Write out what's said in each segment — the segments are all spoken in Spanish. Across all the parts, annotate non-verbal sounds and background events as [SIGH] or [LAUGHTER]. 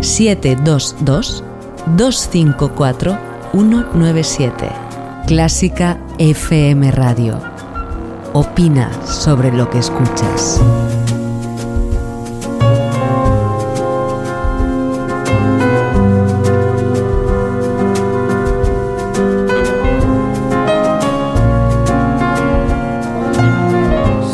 722 254 197. Clásica FM Radio. Opina sobre lo que escuchas.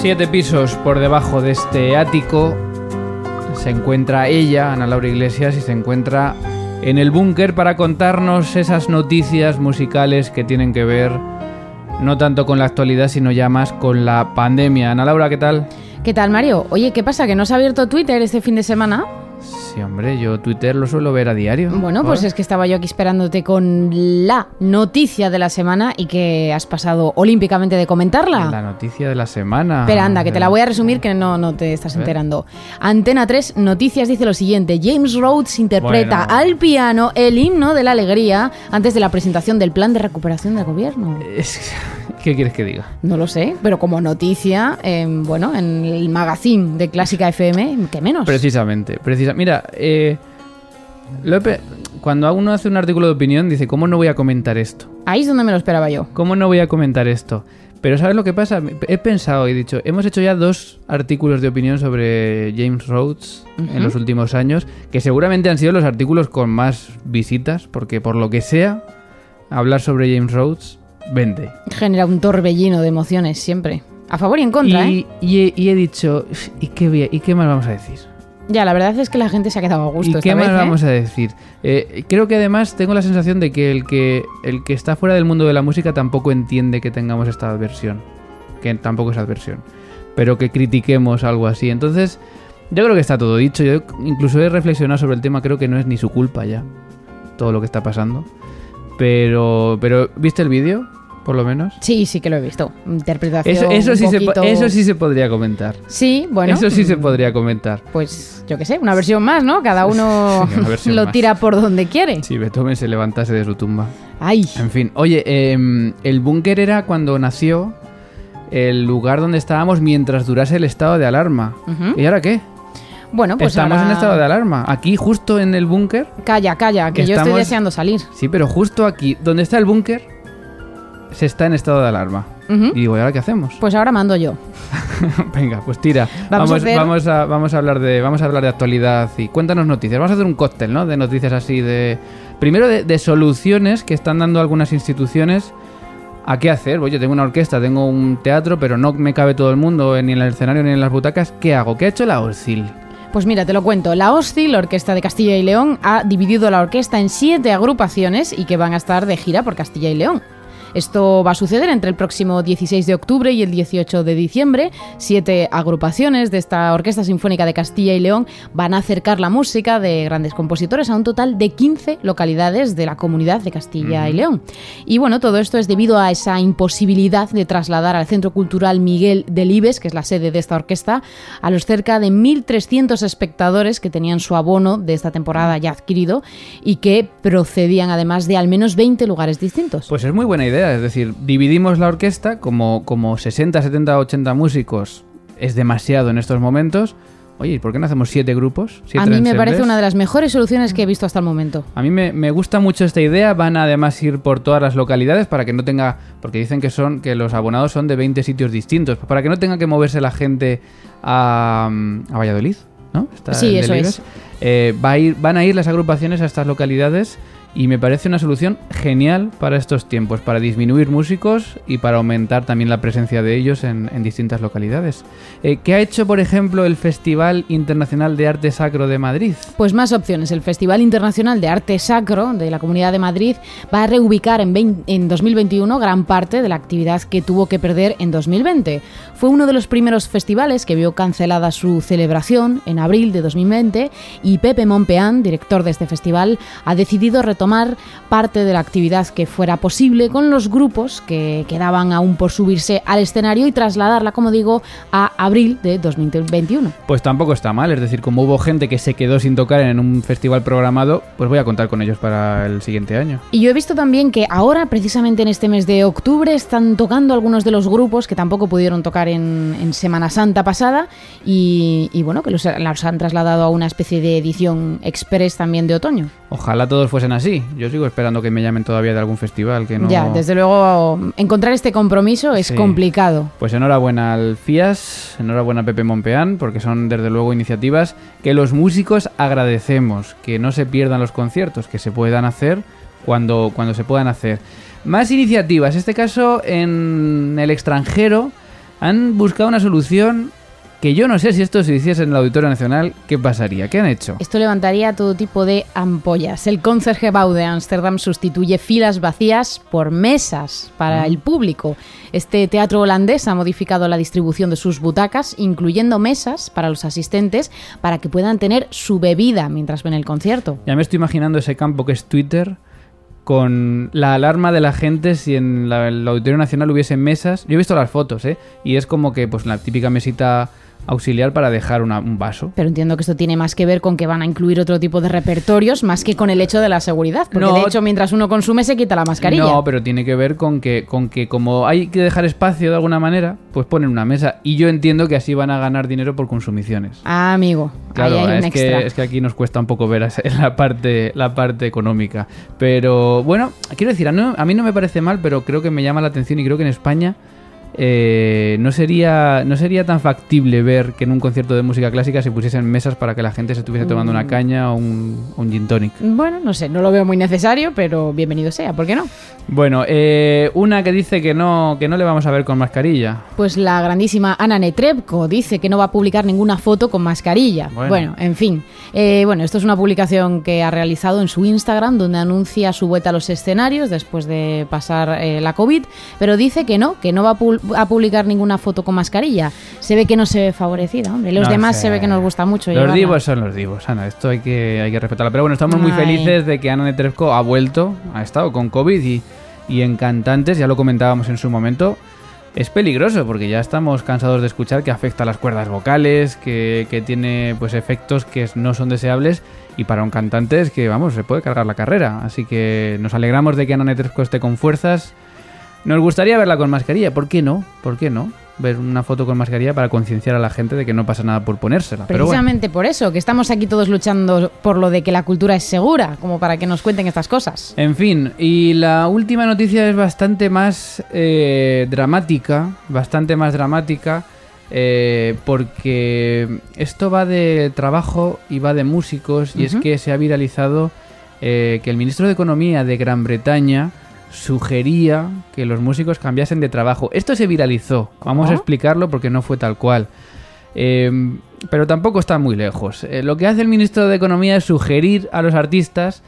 Siete pisos por debajo de este ático se encuentra ella, Ana Laura Iglesias, y se encuentra en el búnker para contarnos esas noticias musicales que tienen que ver no tanto con la actualidad, sino ya más con la pandemia. Ana Laura, ¿qué tal? ¿Qué tal, Mario? Oye, ¿qué pasa? ¿Que no se ha abierto Twitter este fin de semana? Sí, hombre, yo Twitter lo suelo ver a diario. Bueno, pues es que estaba yo aquí esperándote con la noticia de la semana y que has pasado olímpicamente de comentarla. La noticia de la semana. Espera, anda, que te la voy a resumir que no, no te estás enterando. Antena 3 Noticias dice lo siguiente. James Rhodes interpreta Bueno. al piano el himno de la alegría antes de la presentación del plan de recuperación del gobierno. Es- ¿Qué quieres que diga? No lo sé, pero como noticia, em, bueno, en el magazine de Clásica FM, ¿qué menos? Precisamente, precisa. Mira, eh, lo he pe- cuando uno hace un artículo de opinión dice, ¿cómo no voy a comentar esto? Ahí es donde me lo esperaba yo. ¿Cómo no voy a comentar esto? Pero ¿sabes lo que pasa? He pensado y he dicho, hemos hecho ya dos artículos de opinión sobre James Rhodes en los últimos años, que seguramente han sido los artículos con más visitas, porque por lo que sea, hablar sobre James Rhodes vende. Genera un torbellino de emociones siempre. A favor y en contra, y, ¿eh? y he, y he dicho, ¿y qué, ¿y qué más vamos a decir? Ya, la verdad es que la gente se ha quedado a gusto ¿Y qué esta más vez, ¿eh? vamos a decir? Eh, creo que además tengo la sensación de que el, que el que está fuera del mundo de la música tampoco entiende que tengamos esta adversión. Que tampoco es adversión. Pero que critiquemos algo así. Entonces, yo creo que está todo dicho. Yo incluso he reflexionado sobre el tema. Creo que no es ni su culpa ya. Todo lo que está pasando. Pero, pero ¿viste el vídeo? Por lo menos. Sí, sí que lo he visto. Interpretación Eso, eso, un sí se, eso sí se podría comentar. Sí, bueno. eso sí se mm, podría comentar. Pues yo qué sé, una versión más, ¿no? Cada uno [LAUGHS] Sí, lo más. tira por donde quiere. Si Beethoven se levantase de su tumba. Ay, En fin, oye, em, el búnker era cuando nació el lugar donde estábamos mientras durase el estado de alarma. Ujú. ¿Y ahora qué? Bueno, pues estamos ahora- en estado de alarma. Aquí, justo en el búnker. Calla, calla, que yo estoy deseando salir. Sí, pero justo aquí, donde está el búnker, se está en estado de alarma. Y digo, ¿y ahora qué hacemos? Pues ahora mando yo. [LAUGHS] Venga, pues tira. Vamos a hacer- vamos a, vamos a hablar de vamos a hablar de actualidad y cuéntanos noticias. Vamos a hacer un cóctel, ¿no? De noticias así de primero de, de soluciones que están dando algunas instituciones a qué hacer. Pues yo tengo una orquesta, tengo un teatro, pero no me cabe todo el mundo ni en el escenario ni en las butacas. ¿Qué hago? ¿Qué ha hecho la OSCIL? Pues mira, te lo cuento. La OSCI, la Orquesta de Castilla y León, ha dividido la orquesta en siete agrupaciones y que van a estar de gira por Castilla y León. Esto va a suceder entre el próximo 16 de octubre y el 18 de diciembre. Siete agrupaciones de esta Orquesta Sinfónica de Castilla y León van a acercar la música de grandes compositores a un total de 15 localidades de la comunidad de Castilla y León. Y bueno, todo esto es debido a esa imposibilidad de trasladar al Centro Cultural Miguel Delibes, que es la sede de esta orquesta, a los cerca de 1.300 espectadores que tenían su abono de esta temporada ya adquirido y que procedían además de al menos 20 lugares distintos. Pues es muy buena idea, es decir, dividimos la orquesta como, como 60, 70, 80 músicos es demasiado en estos momentos. Oye, ¿y por qué no hacemos siete grupos? Siete a mí me parece una de las mejores soluciones que he visto hasta el momento. A mí me, me gusta mucho esta idea. Van a además ir por todas las localidades para que no tenga. Porque dicen que son que los abonados son de 20 sitios distintos. Para que no tenga que moverse la gente a, a Valladolid, ¿no? Está Sí, eso Delibes. es. Eh, va a ir, van a ir las agrupaciones a estas localidades y me parece una solución genial para estos tiempos, para disminuir músicos y para aumentar también la presencia de ellos en, en distintas localidades. Eh, ¿Qué ha hecho, por ejemplo, el Festival Internacional de Arte Sacro de Madrid? Pues más opciones. El Festival Internacional de Arte Sacro de la Comunidad de Madrid va a reubicar en, 20 en 2021 gran parte de la actividad que tuvo que perder en 2020. Fue uno de los primeros festivales que vio cancelada su celebración en abril de 2020 y Pepe Monpeán, director de este festival, ha decidido retomar tomar parte de la actividad que fuera posible con los grupos que quedaban aún por subirse al escenario y trasladarla, como digo, a abril de 2021. Pues tampoco está mal, es decir, como hubo gente que se quedó sin tocar en un festival programado, pues voy a contar con ellos para el siguiente año. Y yo he visto también que ahora, precisamente en este mes de octubre, están tocando algunos de los grupos que tampoco pudieron tocar en, en Semana Santa pasada y, y bueno, que los, los han trasladado a una especie de edición express también de otoño. Ojalá todos fuesen así yo sigo esperando que me llamen todavía de algún festival que no. Ya, desde luego, encontrar este compromiso es Sí. complicado. Pues enhorabuena al FIAS, enhorabuena a Pepe Monpeán, porque son desde luego iniciativas que los músicos agradecemos, que no se pierdan los conciertos, que se puedan hacer cuando, cuando se puedan hacer. Más iniciativas, en este caso en el extranjero han buscado una solución que yo no sé si esto se hiciese en el Auditorio Nacional, ¿qué pasaría? ¿Qué han hecho? Esto levantaría todo tipo de ampollas. El Concertgebouw de Ámsterdam sustituye filas vacías por mesas para el público. Este teatro holandés ha modificado la distribución de sus butacas, incluyendo mesas para los asistentes para que puedan tener su bebida mientras ven el concierto. Ya me estoy imaginando ese campo que es Twitter con la alarma de la gente si en la- el Auditorio Nacional hubiese mesas. Yo he visto las fotos, ¿eh? Y es como que pues la típica mesita auxiliar para dejar una- un vaso. Pero entiendo que esto tiene más que ver con que van a incluir otro tipo de repertorios más que con el hecho de la seguridad. Porque No. de hecho, mientras uno consume, se quita la mascarilla. No, pero tiene que ver con que, con que como hay que dejar espacio de alguna manera, pues ponen una mesa. Y yo entiendo que así van a ganar dinero por consumiciones. Ah, amigo. Claro, ahí hay un es, extra. que, es que aquí nos cuesta un poco ver [LAUGHS] la parte, la parte económica. Pero bueno, quiero decir, a, no- a mí no me parece mal, pero creo que me llama la atención y creo que en España eh, no, sería, no sería tan factible ver que en un concierto de música clásica se pusiesen mesas para que la gente se estuviese tomando Mm. una caña o un, gin tonic. Bueno, no sé, no lo veo muy necesario, pero bienvenido sea, ¿por qué no? Bueno, eh, una que dice que no, que no le vamos a ver con mascarilla. Pues la grandísima Ana Netrebko dice que no va a publicar ninguna foto con mascarilla. Bueno. Bueno, en fin. Eh, bueno, esto es una publicación que ha realizado en su Instagram donde anuncia su vuelta a los escenarios después de pasar eh, la COVID, pero dice que no, que no va a, pul- a publicar ninguna foto con mascarilla. Se ve que no se ve favorecida, hombre. Los No demás sé. se ve que nos gusta mucho. Los llevarla. divos son los divos, Ana, esto hay que, hay que respetarlo. Pero bueno, estamos muy Ay. felices de que Ana Netrebko ha vuelto, ha estado con COVID y, y en Cantantes, ya lo comentábamos en su momento, es peligroso porque ya estamos cansados de escuchar que afecta a las cuerdas vocales, que, que tiene pues efectos que no son deseables y para un cantante es que, vamos, se puede cargar la carrera. Así que nos alegramos de que Ana Netrebko esté con fuerzas. Nos gustaría verla con mascarilla, ¿por qué no? ¿Por qué no? Ver una foto con mascarilla para concienciar a la gente de que no pasa nada por ponérsela. Pero bueno. Precisamente por eso, que estamos aquí todos luchando por lo de que la cultura es segura, como para que nos cuenten estas cosas. En fin, y la última noticia es bastante más eh, dramática, bastante más dramática, eh, porque esto va de trabajo y va de músicos, y es que se ha viralizado eh, que el ministro de Economía de Gran Bretaña sugería que los músicos cambiasen de trabajo. Esto se viralizó, vamos a explicarlo porque no fue tal cual. Eh, pero tampoco está muy lejos. Eh, lo que hace el ministro de Economía es sugerir a los artistas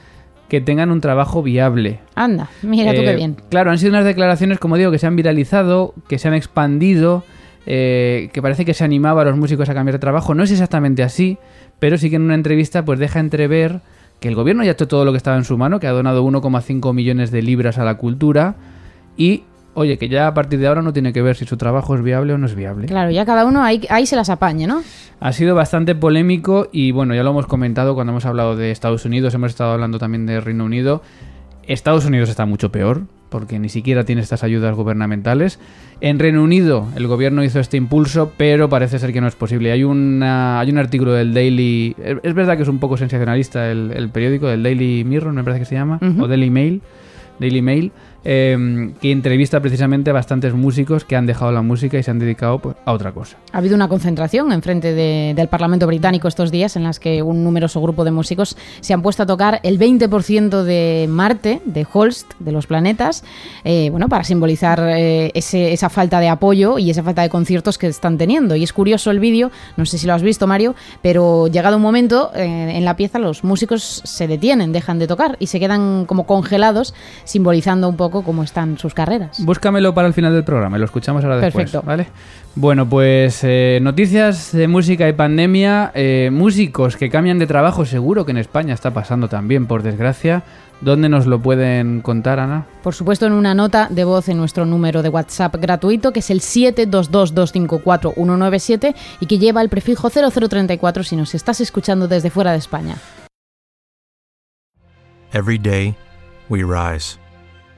que tengan un trabajo viable. Anda, mira tú Eh, qué bien. Claro, han sido unas declaraciones, como digo, que se han viralizado, que se han expandido, eh, que parece que se animaba a los músicos a cambiar de trabajo. No es exactamente así, pero sí que en una entrevista pues deja entrever que el gobierno ya ha hecho todo lo que estaba en su mano, que ha donado 1,5 millones de libras a la cultura y, oye, que ya a partir de ahora no tiene que ver si su trabajo es viable o no es viable. Claro, ya cada uno ahí, ahí se las apañe, ¿no? Ha sido bastante polémico y bueno, ya lo hemos comentado cuando hemos hablado de Estados Unidos, hemos estado hablando también de Reino Unido. Estados Unidos está mucho peor porque ni siquiera tiene estas ayudas gubernamentales. En Reino Unido el gobierno hizo este impulso, pero parece ser que no es posible. Hay, una, hay un artículo del Daily... Es verdad que es un poco sensacionalista el, el periódico, del Daily Mirror me parece que se llama, Ujú. o Daily Mail. Daily Mail, eh, que entrevista precisamente a bastantes músicos que han dejado la música y se han dedicado pues, a otra cosa. Ha habido una concentración enfrente de, del Parlamento británico estos días en las que un numeroso grupo de músicos se han puesto a tocar el 20% de Marte, de Holst, de los planetas, eh, bueno, para simbolizar eh, esa falta de apoyo y esa falta de conciertos que están teniendo. Y es curioso el vídeo, no sé si lo has visto Mario, pero llegado un momento eh, en la pieza los músicos se detienen, dejan de tocar y se quedan como congelados, simbolizando un poco cómo están sus carreras. Búscamelo para el final del programa, lo escuchamos ahora después. Perfecto. ¿vale? Bueno, pues eh, noticias de música y pandemia. eh, músicos que cambian de trabajo, seguro que en España está pasando también, por desgracia. ¿Dónde nos lo pueden contar, Ana? Por supuesto, en una nota de voz en nuestro número de WhatsApp gratuito, que es el 722254197 y que lleva el prefijo 0034 si nos estás escuchando desde fuera de España. Every day, we rise,